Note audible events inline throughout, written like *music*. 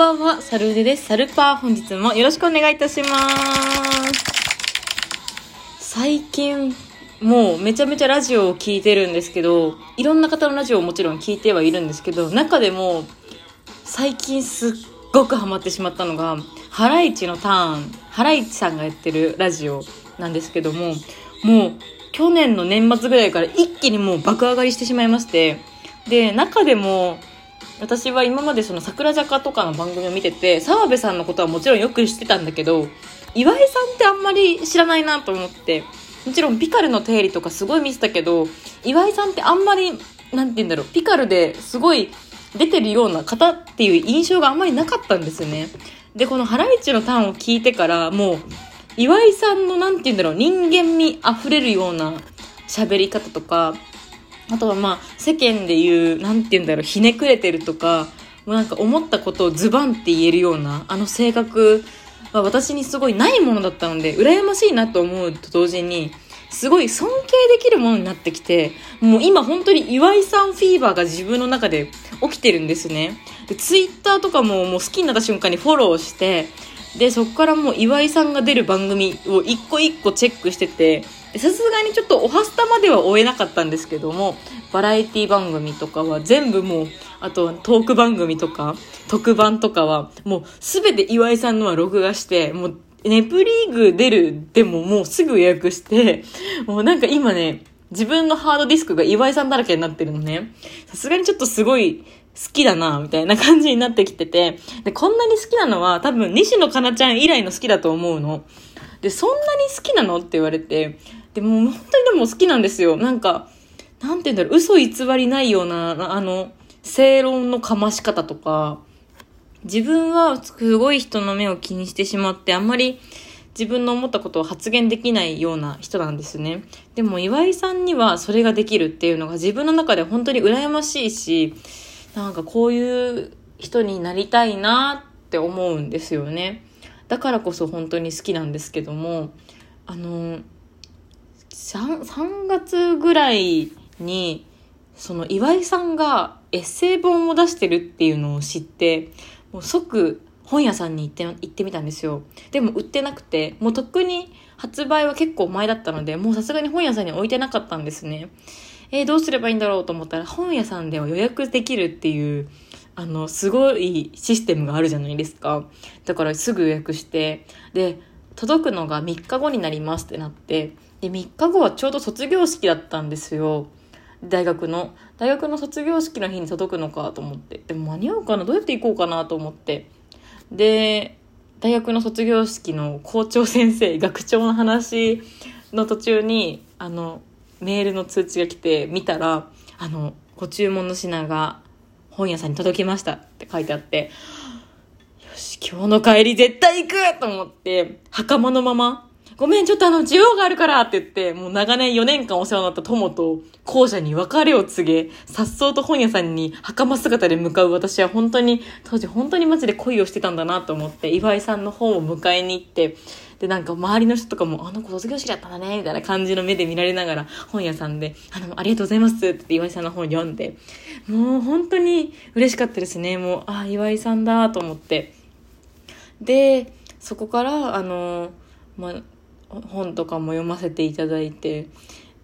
ばんは、サルーデです。サルパー本日もよろしくお願いいたします。最近、もうめちゃめちゃラジオを聞いてるんですけど、いろんな方のラジオをもちろん聞いてはいるんですけど、中でも最近すっごくハマってしまったのが、ハライチのターン、ハライチさんがやってるラジオなんですけども、もう去年の年末ぐらいから一気にもう爆上がりしてしまいまして、で、中でも、私は今までその桜坂とかの番組を見てて、澤部さんのことはもちろんよく知ってたんだけど、岩井さんってあんまり知らないなと思って、もちろんピカルの定理とかすごい見てたけど、岩井さんってあんまり、なんて言うんだろう、ピカルですごい出てるような方っていう印象があんまりなかったんですよね。で、このハライチのターンを聞いてから、もう、岩井さんのなんて言うんだろう、人間味溢れるような喋り方とか、あとはまあ、世間で言う、なんて言うんだろう、ひねくれてるとか、もうなんか思ったことをズバンって言えるような、あの性格は私にすごいないものだったので、羨ましいなと思うと同時に、すごい尊敬できるものになってきて、もう今本当に岩井さんフィーバーが自分の中で起きてるんですね。で、ツイッターとかももう好きになった瞬間にフォローして、で、そこからもう岩井さんが出る番組を一個一個チェックしてて、さすがにちょっとおはスタまでは終えなかったんですけども、バラエティ番組とかは全部もう、あとトーク番組とか、特番とかは、もうすべて岩井さんのは録画して、もうネプリーグ出るでももうすぐ予約して、もうなんか今ね、自分のハードディスクが岩井さんだらけになってるのね。さすがにちょっとすごい好きだな、みたいな感じになってきてて。で、こんなに好きなのは多分西野カナちゃん以来の好きだと思うの。で、そんなに好きなの？って言われて。でも本当にでも好きなんですよ。なんか、なんて言うんだろう、嘘偽りないような、あの、正論のかまし方とか、自分はすごい人の目を気にしてしまって、あんまり自分の思ったことを発言できないような人なんですね。でも岩井さんにはそれができるっていうのが自分の中で本当に羨ましいし、なんかこういう人になりたいなって思うんですよね。だからこそ本当に好きなんですけども、あの、3, 3月ぐらいに、その岩井さんがエッセイ本を出してるっていうのを知って、もう即本屋さんに行って行ってみたんですよ。でも売ってなくて、もうとっくに発売は結構前だったので、もうさすがに本屋さんに置いてなかったんですね。えー、どうすればいいんだろうと思ったら、本屋さんでは予約できるっていう、あの、すごいシステムがあるじゃないですか。だからすぐ予約して、で、届くのが3日後になりますってなって、で、3日後はちょうど卒業式だったんですよ。大学の。大学の卒業式の日に届くのかと思って。でも間に合うかな？どうやって行こうかなと思って。で、大学の卒業式の校長先生、学長の話の途中に、あの、メールの通知が来て見たら、あの、ご注文の品が本屋さんに届きましたって書いてあって、よし、今日の帰り絶対行くと思って、袴のまま、ごめん、ちょっとあの、需要があるからって言って、もう長年4年間お世話になった友と校舎に別れを告げ、さっそうと本屋さんに袴姿で向かう私は本当に、当時本当にマジで恋をしてたんだなと思って、岩井さんの本を迎えに行って、で、なんか周りの人とかも、あの子卒業式だったんだね、みたいな感じの目で見られながら、本屋さんで、あの、ありがとうございますって言って岩井さんの本読んで、もう本当に嬉しかったですね。もう、あ、岩井さんだと思って。で、そこから、あの、まあ、本とかも読ませていただいて、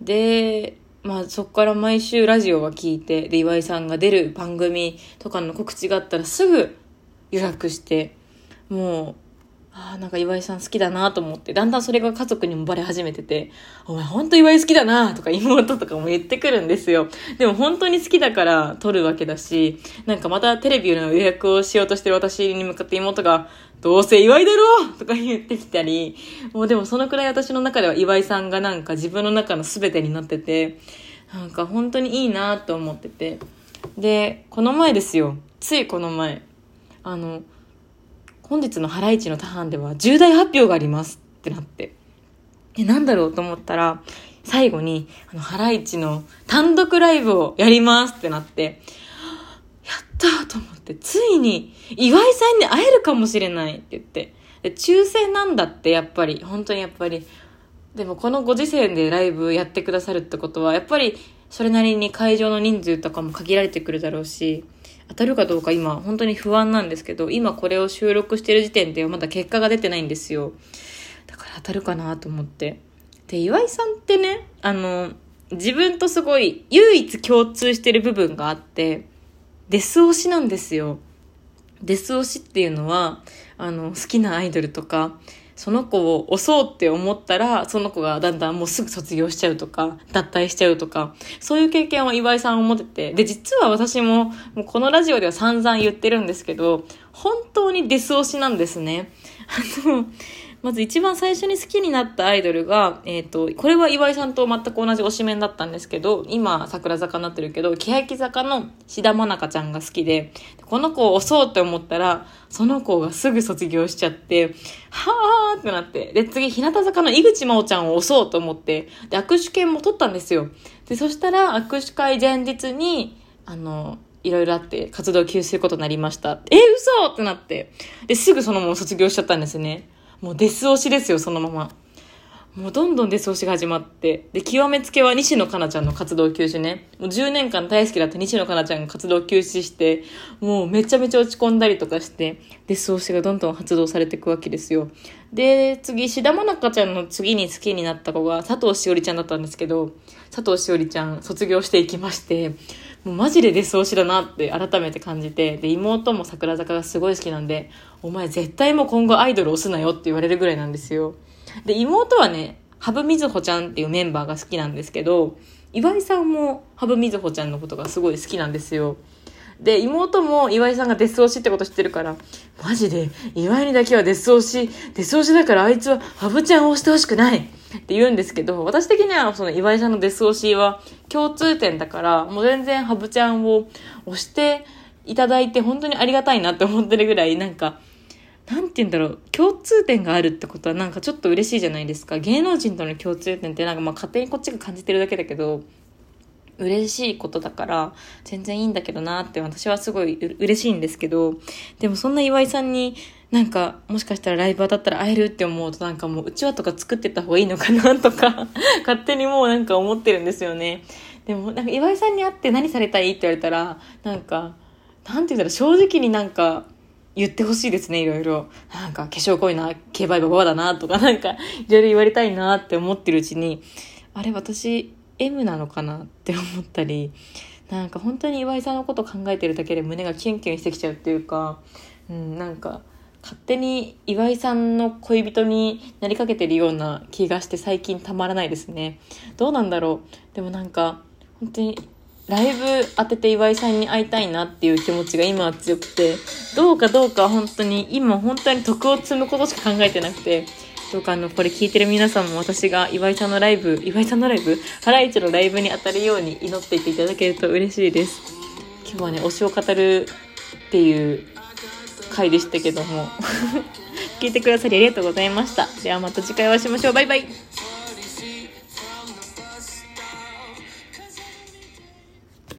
で、まあそこから毎週ラジオは聞いて、で、岩井さんが出る番組とかの告知があったらすぐ予約して、もう、ああ、なんか岩井さん好きだなと思って、だんだんそれが家族にもバレ始めてて、お前ほんと岩井好きだなとか妹とかも言ってくるんですよ。でも本当に好きだから撮るわけだし、なんかまたテレビの予約をしようとしてる私に向かって妹が、どうせ岩井だろとか言ってきたり、もうでもそのくらい私の中では岩井さんがなんか自分の中の全てになってて、なんか本当にいいなと思ってて。で、この前ですよ。ついこの前。あの、本日のハライチのターンでは重大発表がありますってなって。え、なんだろうと思ったら、最後に、あの、ハライチの単独ライブをやりますってなって、やったと思って、ついに岩井さんに会えるかもしれないって言って。で、抽選なんだって、やっぱり。本当にやっぱり。でもこのご時世でライブやってくださるってことは、やっぱりそれなりに会場の人数とかも限られてくるだろうし、当たるかどうか今本当に不安なんですけど、今これを収録してる時点ではまだ結果が出てないんですよ。だから当たるかなと思って。で、岩井さんってね、あの、自分とすごい唯一共通してる部分があって、デス推しなんですよ。デス推しっていうのは、あの、好きなアイドルとか、その子を押そうって思ったら、その子がだんだんもうすぐ卒業しちゃうとか、脱退しちゃうとか、そういう経験を岩井さんを持ってて、で、実は私も、もうこのラジオでは散々言ってるんですけど、本当にデス推しなんですね。あの、まず一番最初に好きになったアイドルが、えっ、ー、と、これは岩井さんと全く同じ推しメンだったんですけど、今、桜坂になってるけど、欅坂の志田愛香ちゃんが好きで、この子を押そうって思ったら、その子がすぐ卒業しちゃって、はーってなって、で、次、日向坂の井口真央ちゃんを押そうと思って、で、握手券も取ったんですよ。で、そしたら、握手会前日に、あの、いろいろあって活動休止することになりました。え、嘘ってなって。で、すぐそのまま卒業しちゃったんですね。もうデス推しですよ、そのまま。もうどんどんデス推しが始まって。で、極めつけは西野カナちゃんの活動休止ね。もう10年間大好きだった西野カナちゃんが活動休止して、もうめちゃめちゃ落ち込んだりとかして、デス推しがどんどん発動されていくわけですよ。で、次、志田愛香ちゃんの次に好きになった子が佐藤しおりちゃんだったんですけど、佐藤しおりちゃん卒業していきまして、もうマジでデス推しだなって改めて感じて、で、妹も桜坂がすごい好きなんで、お前絶対もう今後アイドル押すなよって言われるぐらいなんですよ。で、妹はね、羽生瑞穂ちゃんっていうメンバーが好きなんですけど、岩井さんも羽生瑞穂ちゃんのことがすごい好きなんですよ。で、妹も岩井さんがデス推しってこと知ってるから、マジで、岩井にだけはデス推し、デス推しだからあいつは羽生ちゃんを押してほしくないって言うんですけど、私的にはその岩井さんのデス推しは共通点だから、もう全然ハブちゃんを押していただいて本当にありがたいなって思ってるぐらい、なんか、なんて言うんだろう、共通点があるってことはなんかちょっと嬉しいじゃないですか。芸能人との共通点ってなんかまあ勝手にこっちが感じてるだけだけど、嬉しいことだから全然いいんだけどなって私はすごい嬉しいんですけど、でもそんな岩井さんになんか、もしかしたらライブ当たったら会えるって思うとなんかもううちわとか作ってた方がいいのかなとか *laughs* 勝手にもうなんか思ってるんですよね。でもなんか岩井さんに会って何されたいって言われたら、なんか、なんて言うんだろう、正直になんか、言ってほしいですね、いろいろ。なんか、化粧濃いな、競売ババだな、とか、なんか、いろいろ言われたいなって思ってるうちに、あれ、私、M なのかなって思ったり、なんか本当に岩井さんのこと考えてるだけで胸がキュンキュンしてきちゃうっていうか、うん、なんか、勝手に岩井さんの恋人になりかけてるような気がして最近たまらないですね。どうなんだろう。でもなんか、本当にライブ当てて岩井さんに会いたいなっていう気持ちが今は強くて、どうかどうか本当に、今本当に徳を積むことしか考えてなくて、どうかあの、これ聞いてる皆さんも私が岩井さんのライブ、岩井さんのライブハライチのライブに当たるように祈っていていただけると嬉しいです。今日はね、推しを語るっていう回でしたけども *laughs* 聞いてくださりありがとうございました。ではまた次回お会いしましょう。バイバイ。